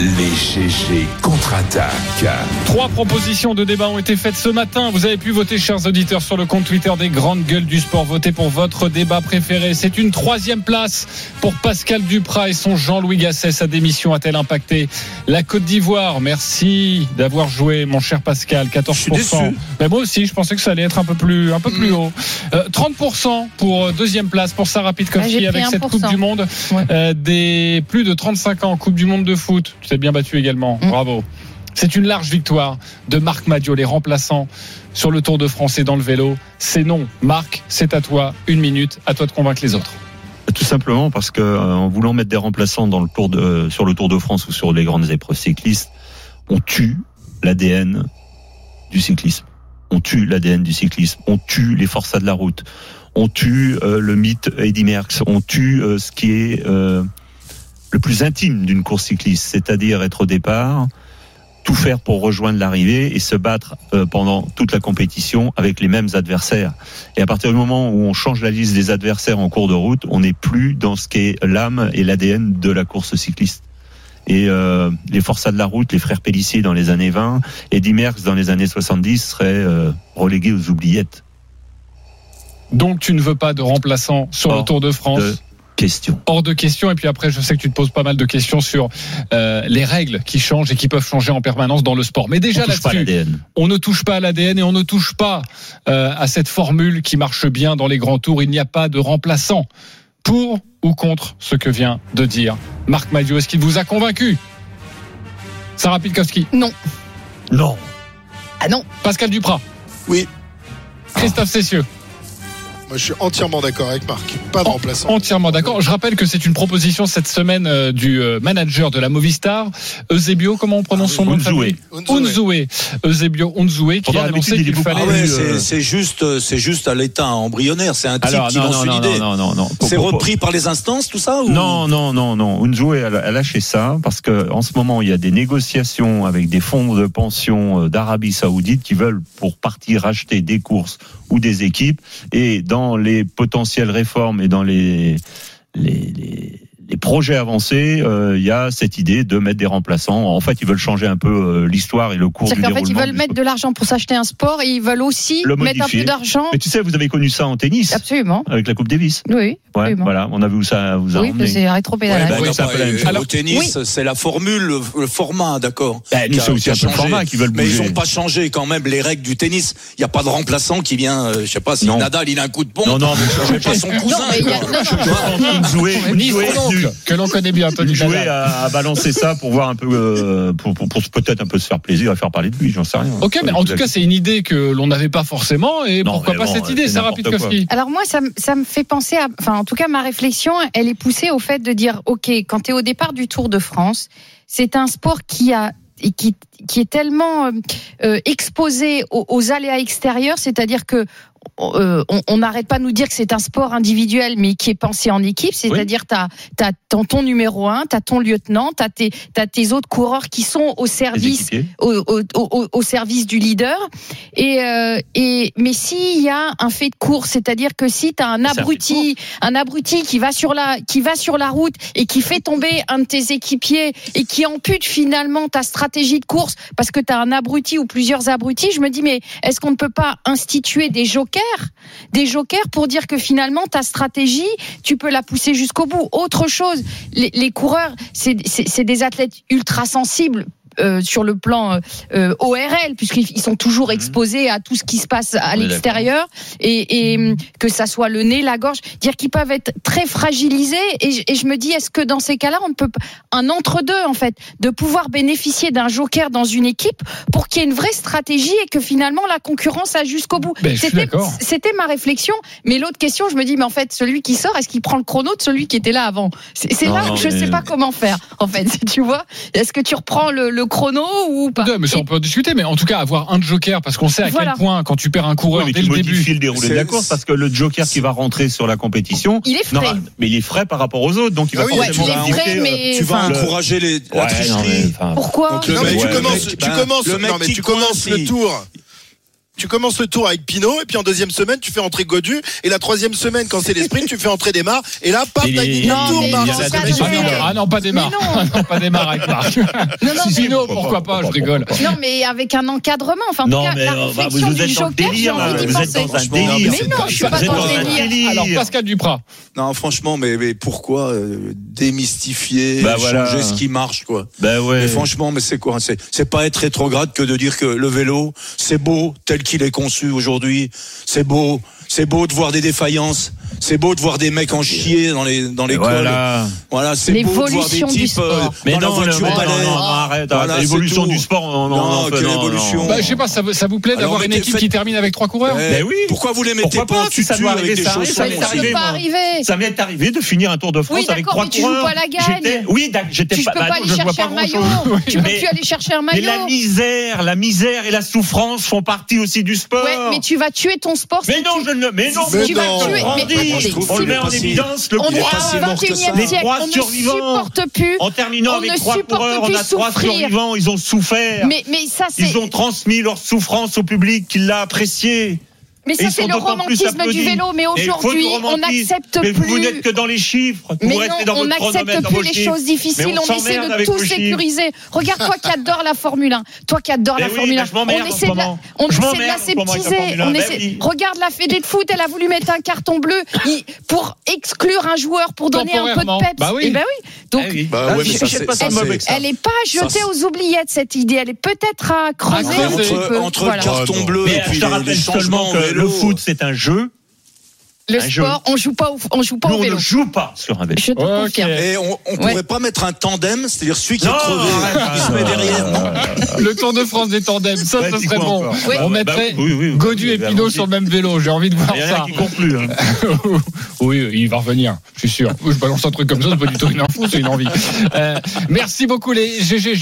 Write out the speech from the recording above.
Les GG contre-attaquent. Trois propositions de débat ont été faites ce matin. Vous avez pu voter, chers auditeurs, sur le compte Twitter des grandes gueules du sport. Votez pour votre débat préféré. C'est une troisième place pour Pascal Duprat et son Jean-Louis Gasset. Sa démission a-t-elle impacté la Côte d'Ivoire? Merci d'avoir joué, mon cher Pascal. 14%. Mais moi aussi, je pensais que ça allait être un peu plus, un peu plus haut. Euh, 30% pour euh, deuxième place pour Sarah Ah, Pitkowski j'ai pris avec cette 1%. Coupe du Monde. Ouais. Euh, des plus de 35 ans, Coupe du Monde de foot. Tu t'es bien battu également. Mm. Bravo. C'est une large victoire de Marc Madio, les remplaçants sur le Tour de France et dans le vélo. C'est non. Marc, c'est à toi. Une minute. À toi de convaincre les autres. Tout simplement parce que euh, en voulant mettre des remplaçants dans le tour de, sur le Tour de France ou sur les grandes épreuves cyclistes, on tue l'ADN du cyclisme. On tue l'ADN du cyclisme. On tue les forçats de la route. On tue euh, le mythe Eddy Merckx. On tue euh, ce qui est euh, le plus intime d'une course cycliste, c'est-à-dire être au départ, tout faire pour rejoindre l'arrivée et se battre euh, pendant toute la compétition avec les mêmes adversaires. Et à partir du moment où on change la liste des adversaires en cours de route, on n'est plus dans ce qui est l'âme et l'ADN de la course cycliste. Et euh, les forçats de la route, les frères Pellissier dans les années 20, Eddy Merckx dans les années 70 seraient euh, relégués aux oubliettes. Donc, tu ne veux pas de remplaçant sur le Tour de France de question. Hors de question. Et puis après, je sais que tu te poses pas mal de questions sur euh, les règles qui changent et qui peuvent changer en permanence dans le sport. Mais déjà On touche pas à là-dessus, l'ADN. on ne touche pas à l'ADN et on ne touche pas euh, à cette formule qui marche bien dans les grands tours. Il n'y a pas de remplaçant pour ou contre ce que vient de dire Marc Madio. Est-ce qu'il vous a convaincu Sarah Pitkowski, Non. Non. Ah non. Pascal Duprat, Oui, Christophe Cessieux. Moi je suis entièrement d'accord avec Marc. Pas de remplaçant. Entièrement d'accord. Je rappelle que c'est une proposition cette semaine euh, du euh, manager de la Movistar, Eusebio, comment on prononce son nom famille Unzoué. Eusebio Unzoué, qui a annoncé d'habitude, il est qu'il beaucoup fallait... Ah c'est euh, c'est juste, c'est juste à l'état embryonnaire. C'est un type Alors, qui non, lance non, une non, idée. non, non, non, non. C'est repris par les instances, tout ça ou... Non, non, non, non. Unzoué a, a lâché ça parce que en ce moment il y a des négociations avec des fonds de pension d'Arabie Saoudite qui veulent pour partie racheter des courses ou des équipes et dans les potentielles réformes et dans les les projets avancés, euh, il y a cette idée de mettre des remplaçants. En fait, ils veulent changer un peu euh, l'histoire et le cours du C'est-à-dire qu'en fait, ils déroulement veulent mettre de l'argent pour s'acheter un sport et ils veulent aussi Le mettre un modifier. peu d'argent. Mais tu sais, vous avez connu ça en tennis Absolument. avec la Coupe Davis. Oui, Ouais, voilà, on a vu où ça vous a Oui, c'est rétro-pédalage. Ouais, bah, Oui, bah, au Alors, tennis, c'est la formule, le, le format, d'accord. Bah, c'est aussi un peu le changé. format qui veulent Mais ils bouger. n'ont pas changé quand même les règles du tennis. Il n'y a pas de remplaçant qui vient, euh, je sais pas si Non. Nadal il a un coup de pompe. Non, non, mais je sais pas son cousin. Non, mais il y a- non, non, Je est venu- oncle, que l'on connaît bien, Tony jouer à, à balancer ça pour voir un peu, euh, pour, pour, pour peut-être un peu se faire plaisir, à faire parler de lui, j'en sais rien. Ok, mais en tout cas, c'est une idée que l'on n'avait pas forcément. Et Non, pourquoi pas bon, cette idée, c'est Sarah Pitkowski Alors moi, ça, me- ça me fait penser à... Enfin, en tout cas, ma réflexion, elle est poussée au fait de dire, OK, quand tu es au départ du Tour de France, c'est un sport qui a et qui, qui est tellement euh, euh, exposé aux, aux aléas extérieurs, c'est-à-dire que euh, on n'arrête pas de nous dire que c'est un sport individuel, mais qui est pensé en équipe. C'est-à-dire, tu as, ton, ton numéro un, tu as ton lieutenant, tu as, tes- autres coureurs qui sont au service au, au, au, au service du leader. Et, euh, et mais s'il y a un fait de course, c'est-à-dire que si tu as un abruti, un abruti qui va sur la qui va sur la route et qui fait tomber un de tes équipiers et qui ampute finalement ta stratégie de course parce que tu as un abruti ou plusieurs abrutis, je me dis mais est-ce qu'on ne peut pas instituer des jokers, des jokers pour dire que finalement ta stratégie, tu peux la pousser jusqu'au bout. Autre chose, les, coureurs, c'est des athlètes ultra sensibles euh, sur le plan euh, euh, ORL, puisqu'ils ils sont toujours exposés à tout ce qui se passe à l'extérieur, et, et hum, que ça soit le nez, la gorge, dire qu'ils peuvent être très fragilisés. Et, je- et je me dis, est-ce que dans ces cas-là, on ne peut un entre-deux en fait, de pouvoir bénéficier d'un joker dans une équipe pour qu'il y ait une vraie stratégie et que finalement la concurrence a jusqu'au bout? Ben, C'était- ma réflexion. Mais l'autre question, je me dis, mais en fait, celui qui sort, est-ce qu'il prend le chrono de celui qui était là avant? C'est là où je mais- sais pas comment faire. En fait, tu vois, est-ce que tu reprends le, le chrono ou pas Ouais, mais ça, on peut en discuter, mais en tout cas, avoir un joker, parce qu'on sait à Voilà. quel point, quand tu perds un coureur Oui, mais dès tu le modifies début. le déroulé de la C'est- course parce que le joker qui va rentrer sur la compétition, Il est frais. non, mais il est frais par rapport aux autres, donc il va Ah oui, forcément indiquer, frais, euh, mais Tu vas enfin, encourager les, la ouais, tricherie. non, mais, enfin, pourquoi Donc le Non, mais mec- tu ouais, commences, tu le non, mais qui tu commences le tour. Tu commences le tour avec Pinot, et puis en deuxième semaine, tu fais entrer Godu, et la troisième semaine, quand c'est les sprints, tu fais entrer Desmar, et là, paf, t'as gagné Non, le tour, Marc. Ah non, pas démarre. Mais non. Ah non, pas démarre avec Marc. Pinot, pourquoi pas, je rigole. Non, mais avec un encadrement. Enfin, en Non, tout cas, mais la euh, bah, réflexion du êtes dans le joker, j'ai délire, là. envie d'y Vous êtes penser. dans un Franchement, délire. Mais non, je suis pas dans le délire. Alors, Pascal Duprat. Non, franchement, mais, mais pourquoi euh, démystifier, Bah, changer ce qui marche, quoi? Ben ouais. Mais franchement, mais c'est quoi? C'est c'est pas être rétrograde que de dire que le vélo, c'est beau tel qu'il est conçu aujourd'hui. C'est beau, c'est beau de voir des défaillances. C'est beau de voir des mecs en chier dans les dans les cols. Voilà. Voilà, c'est beau de voir des L'évolution du types euh, sport. Mais dans la non, voiture le- non, balai. non, non, arrête. L'évolution du sport, non, non, Non, non, quelle évolution. Bah, je sais pas, ça, vous- ça vous plaît d'avoir une mettez- équipe qui termine avec trois coureurs Eh, Mais oui. Pourquoi vous les mettez Pourquoi pas pas, en si ça tutu avec arriver, des ça arrive, chaussons ça m'est arrivé, pas de finir un Tour de France Oui, avec d'accord, trois mais tu joues coureurs. pas la gagne. J'étais- Oui, d'accord, j'étais Tu pas. peux bah pas non, aller je vois chercher pas un maillot. Tu peux aller chercher un Mais la maillot. misère, la misère et la souffrance font partie aussi du sport. Ouais, mais tu vas tuer ton sport. Mais non, je ne. Mais non, Mais tu vas non. tuer. On met en évidence le. 21e Les trois On ne survivants. En terminant avec trois coureurs, on a trois survivants, ils ont souffert. Mais, mais ça, c'est. Ils ont transmis leur souffrance au public qui l'a apprécié. Mais ça, c'est le plus romantisme du vélo. Mais aujourd'hui, on n'accepte Mais vous n'êtes plus. que dans les chiffres. Mais dans non, on n'accepte plus les choses difficiles. On On, essaie de tout sécuriser. Regarde toi qui adore la Formule 1. Toi qui adore la Formule mais 1. je m'emmerde On essaie de la, on Je essaie de m'emmerde en ce moment avec la l'aseptiser. Formule 1. On essaie. oui. Regarde la Fédé de foot. Elle a voulu mettre un carton bleu pour exclure un joueur pour donner un peu de peps. Bah oui. Et oui. Donc. Bah. Elle n'est pas jetée aux oubliettes cette idée. Elle est peut-être à creuser Entre, peu. entre Voilà. le carton bleu et puis je te le foot, c'est un jeu. Le un jeu. sport, on joue pas au, on joue pas Nous, au on vélo. ne joue pas sur un vélo. Je te Ok. confirme. Et on, on pourrait pas mettre un tandem, c'est-à-dire celui qui est crevé, il se met derrière. non Le Tour de France des tandems, ça, Ouais, serait bon. On Bah, mettrait oui, oui, oui. Godu et Bah, Pinot sur le même vélo. J'ai envie de voir Il ça. qui concluent. hein. oui, il va revenir, je suis sûr. Je balance un truc comme ça, c'est pas du tout une info, c'est une envie. Euh, merci beaucoup les GG.